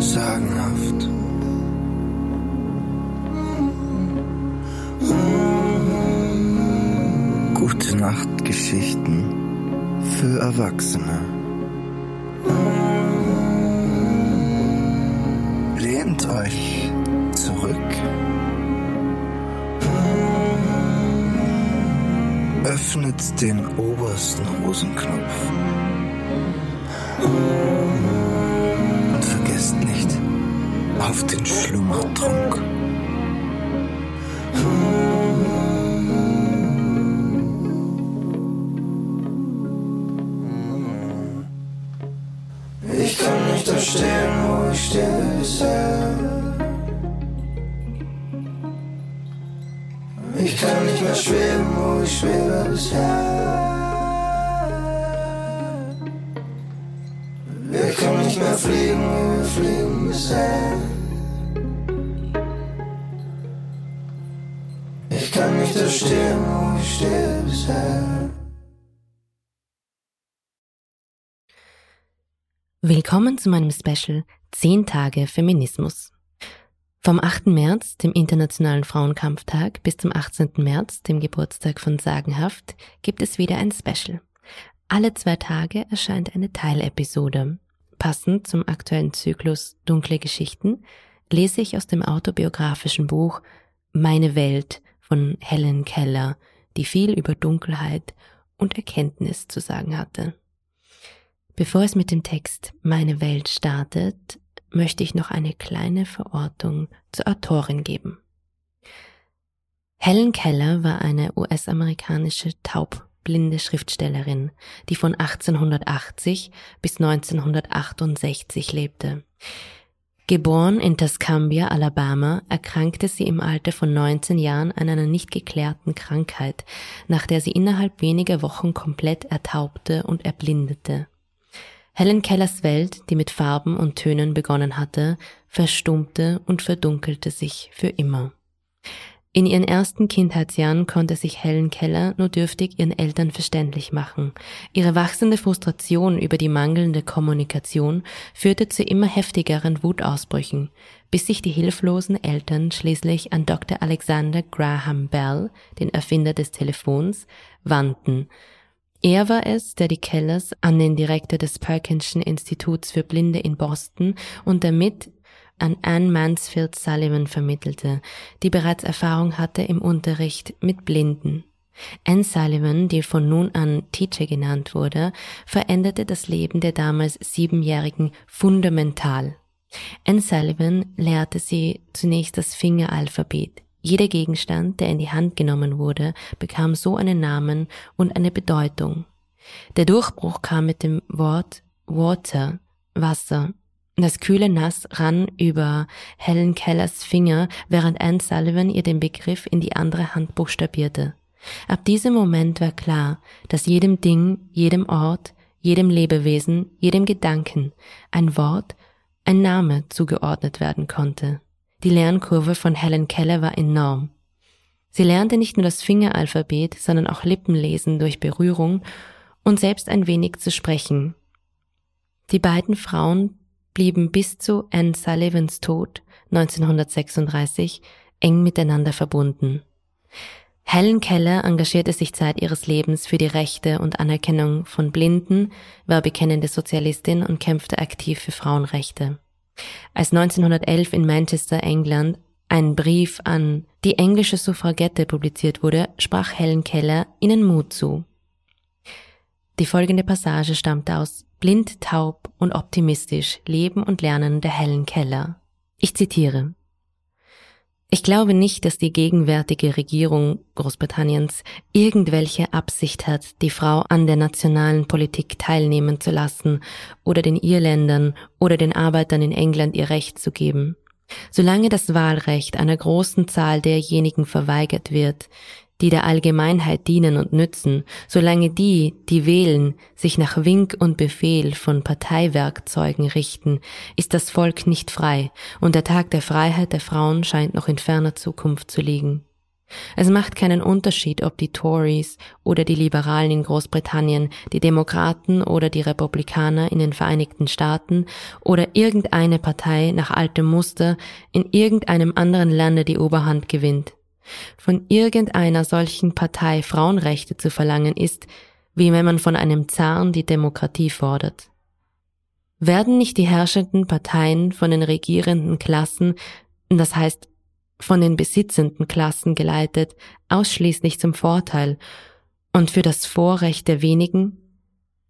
Sagenhaft. Gute Nacht Geschichten für Erwachsene. Lehnt euch zurück. Öffnet den obersten Hosenknopf. Und vergesst nicht auf den Schlummertrunk. Da stehen, wo ich stehe bisher. Ich kann nicht mehr schweben, wo ich schwebe bisher. Wir können nicht mehr fliegen, wie wir fliegen bisher. Ich kann nicht da stehen, wo ich stehe bisher. Willkommen zu meinem Special 10 Tage Feminismus. Vom 8. März, dem Internationalen Frauenkampftag, bis zum 18. März, dem Geburtstag von Sagenhaft, gibt es wieder ein Special. Alle zwei Tage erscheint eine Teilepisode. Passend zum aktuellen Zyklus Dunkle Geschichten lese ich aus dem autobiografischen Buch Meine Welt von Helen Keller, die viel über Dunkelheit und Erkenntnis zu sagen hatte. Bevor es mit dem Text Meine Welt startet, möchte ich noch eine kleine Verortung zur Autorin geben. Helen Keller war eine US-amerikanische taubblinde Schriftstellerin, die von 1880 bis 1968 lebte. Geboren in Tuscumbia, Alabama, erkrankte sie im Alter von 19 Jahren an einer nicht geklärten Krankheit, nach der sie innerhalb weniger Wochen komplett ertaubte und erblindete. Helen Kellers Welt, die mit Farben und Tönen begonnen hatte, verstummte und verdunkelte sich für immer. In ihren ersten Kindheitsjahren konnte sich Helen Keller nur dürftig ihren Eltern verständlich machen. Ihre wachsende Frustration über die mangelnde Kommunikation führte zu immer heftigeren Wutausbrüchen, bis sich die hilflosen Eltern schließlich an Dr. Alexander Graham Bell, den Erfinder des Telefons, wandten. Er war es, der die Kellers an den Direktor des Perkinschen Instituts für Blinde in Boston und damit an Anne Mansfield Sullivan vermittelte, die bereits Erfahrung hatte im Unterricht mit Blinden. Anne Sullivan, die von nun an Teacher genannt wurde, veränderte das Leben der damals Siebenjährigen fundamental. Anne Sullivan lehrte sie zunächst das Fingeralphabet. Jeder Gegenstand, der in die Hand genommen wurde, bekam so einen Namen und eine Bedeutung. Der Durchbruch kam mit dem Wort Water, Wasser, das kühle Nass rann über Helen Kellers Finger, während Anne Sullivan ihr den Begriff in die andere Hand buchstabierte. Ab diesem Moment war klar, dass jedem Ding, jedem Ort, jedem Lebewesen, jedem Gedanken ein Wort, ein Name zugeordnet werden konnte. Die Lernkurve von Helen Keller war enorm. Sie lernte nicht nur das Fingeralphabet, sondern auch Lippenlesen durch Berührung und selbst ein wenig zu sprechen. Die beiden Frauen blieben bis zu Anne Sullivans Tod 1936 eng miteinander verbunden. Helen Keller engagierte sich Zeit ihres Lebens für die Rechte und Anerkennung von Blinden, war bekennende Sozialistin und kämpfte aktiv für Frauenrechte. Als 1911 in Manchester, England, ein Brief an die englische Suffragette publiziert wurde, sprach Helen Keller ihnen Mut zu. Die folgende Passage stammt aus Blind, taub und optimistisch Leben und Lernen der Helen Keller. Ich zitiere. Ich glaube nicht, dass die gegenwärtige Regierung Großbritanniens irgendwelche Absicht hat, die Frau an der nationalen Politik teilnehmen zu lassen oder den Irländern oder den Arbeitern in England ihr Recht zu geben. Solange das Wahlrecht einer großen Zahl derjenigen verweigert wird, die der Allgemeinheit dienen und nützen, solange die, die wählen, sich nach Wink und Befehl von Parteiwerkzeugen richten, ist das Volk nicht frei, und der Tag der Freiheit der Frauen scheint noch in ferner Zukunft zu liegen. Es macht keinen Unterschied, ob die Tories oder die Liberalen in Großbritannien, die Demokraten oder die Republikaner in den Vereinigten Staaten oder irgendeine Partei nach altem Muster in irgendeinem anderen Lande die Oberhand gewinnt. Von irgendeiner solchen Partei Frauenrechte zu verlangen ist, wie wenn man von einem Zaren die Demokratie fordert. Werden nicht die herrschenden Parteien von den regierenden Klassen, das heißt von den besitzenden Klassen geleitet, ausschließlich zum Vorteil und für das Vorrecht der wenigen?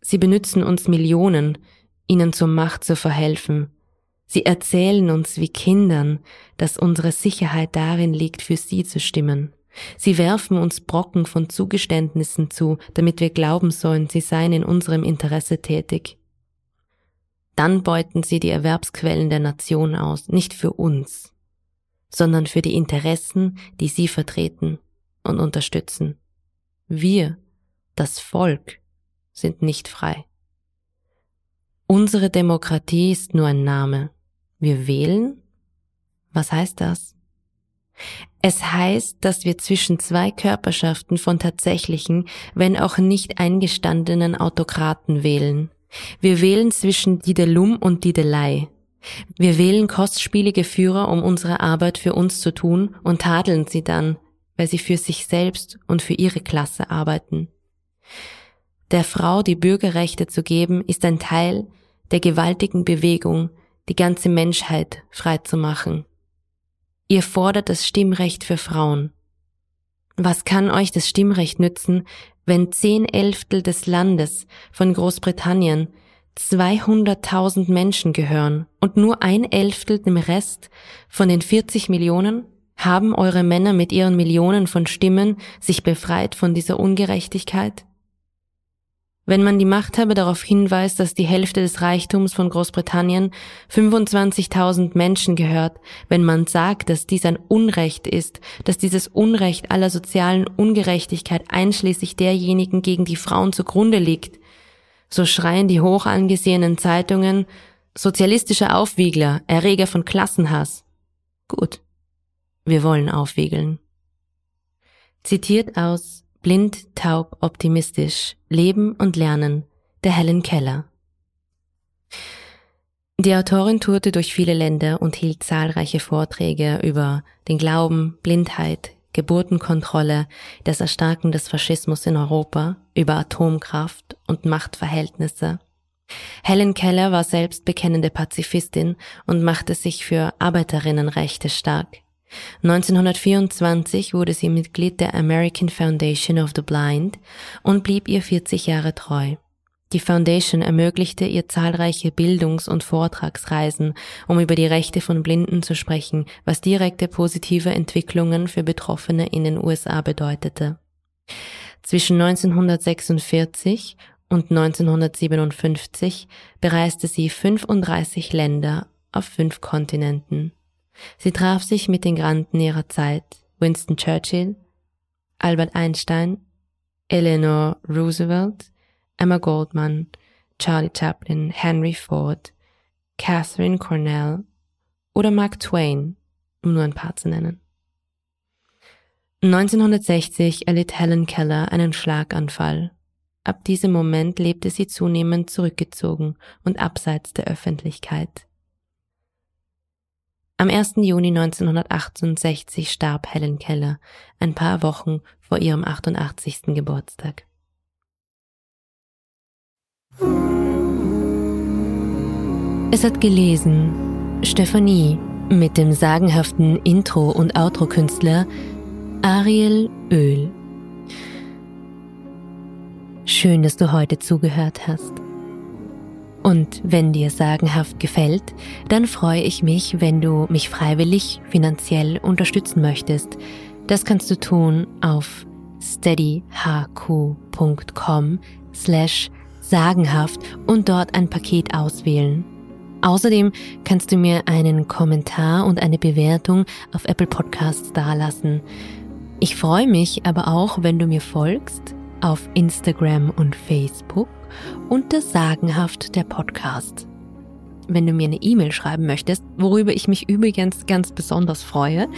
Sie benützen uns Millionen, ihnen zur Macht zu verhelfen, Sie erzählen uns wie Kindern, dass unsere Sicherheit darin liegt, für sie zu stimmen. Sie werfen uns Brocken von Zugeständnissen zu, damit wir glauben sollen, sie seien in unserem Interesse tätig. Dann beuten sie die Erwerbsquellen der Nation aus, nicht für uns, sondern für die Interessen, die sie vertreten und unterstützen. Wir, das Volk, sind nicht frei. Unsere Demokratie ist nur ein Name. Wir wählen? Was heißt das? Es heißt, dass wir zwischen zwei Körperschaften von tatsächlichen, wenn auch nicht eingestandenen Autokraten wählen. Wir wählen zwischen Didelum und Didelei. Wir wählen kostspielige Führer, um unsere Arbeit für uns zu tun und tadeln sie dann, weil sie für sich selbst und für ihre Klasse arbeiten. Der Frau die Bürgerrechte zu geben, ist ein Teil der gewaltigen Bewegung, die ganze Menschheit frei zu machen. Ihr fordert das Stimmrecht für Frauen. Was kann euch das Stimmrecht nützen, wenn zehn Elftel des Landes von Großbritannien 200.000 Menschen gehören und nur ein Elftel dem Rest von den 40 Millionen? Haben eure Männer mit ihren Millionen von Stimmen sich befreit von dieser Ungerechtigkeit? Wenn man die Machthaber darauf hinweist, dass die Hälfte des Reichtums von Großbritannien 25.000 Menschen gehört, wenn man sagt, dass dies ein Unrecht ist, dass dieses Unrecht aller sozialen Ungerechtigkeit einschließlich derjenigen gegen die Frauen zugrunde liegt, so schreien die hoch angesehenen Zeitungen sozialistische Aufwiegler, Erreger von Klassenhass. Gut, wir wollen aufwiegeln. Zitiert aus Blind, taub, optimistisch, Leben und Lernen der Helen Keller. Die Autorin tourte durch viele Länder und hielt zahlreiche Vorträge über den Glauben, Blindheit, Geburtenkontrolle, das Erstarken des Faschismus in Europa, über Atomkraft und Machtverhältnisse. Helen Keller war selbst bekennende Pazifistin und machte sich für Arbeiterinnenrechte stark. 1924 wurde sie Mitglied der American Foundation of the Blind und blieb ihr 40 Jahre treu. Die Foundation ermöglichte ihr zahlreiche Bildungs- und Vortragsreisen, um über die Rechte von Blinden zu sprechen, was direkte positive Entwicklungen für Betroffene in den USA bedeutete. Zwischen 1946 und 1957 bereiste sie 35 Länder auf fünf Kontinenten. Sie traf sich mit den Granden ihrer Zeit, Winston Churchill, Albert Einstein, Eleanor Roosevelt, Emma Goldman, Charlie Chaplin, Henry Ford, Catherine Cornell oder Mark Twain, um nur ein paar zu nennen. 1960 erlitt Helen Keller einen Schlaganfall. Ab diesem Moment lebte sie zunehmend zurückgezogen und abseits der Öffentlichkeit. Am 1. Juni 1968 starb Helen Keller, ein paar Wochen vor ihrem 88. Geburtstag. Es hat gelesen Stephanie mit dem sagenhaften Intro- und Outro-Künstler Ariel Öl. Schön, dass du heute zugehört hast. Und wenn dir sagenhaft gefällt, dann freue ich mich, wenn du mich freiwillig finanziell unterstützen möchtest. Das kannst du tun auf steadyhq.com slash sagenhaft und dort ein Paket auswählen. Außerdem kannst du mir einen Kommentar und eine Bewertung auf Apple Podcasts dalassen. Ich freue mich aber auch, wenn du mir folgst auf Instagram und Facebook unter Sagenhaft der Podcast. Wenn du mir eine E-Mail schreiben möchtest, worüber ich mich übrigens ganz besonders freue,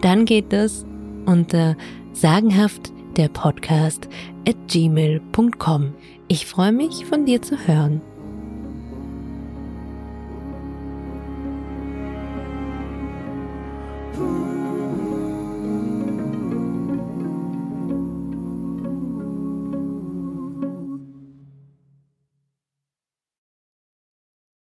dann geht das unter sagenhaft der Podcast at gmail.com. Ich freue mich, von dir zu hören.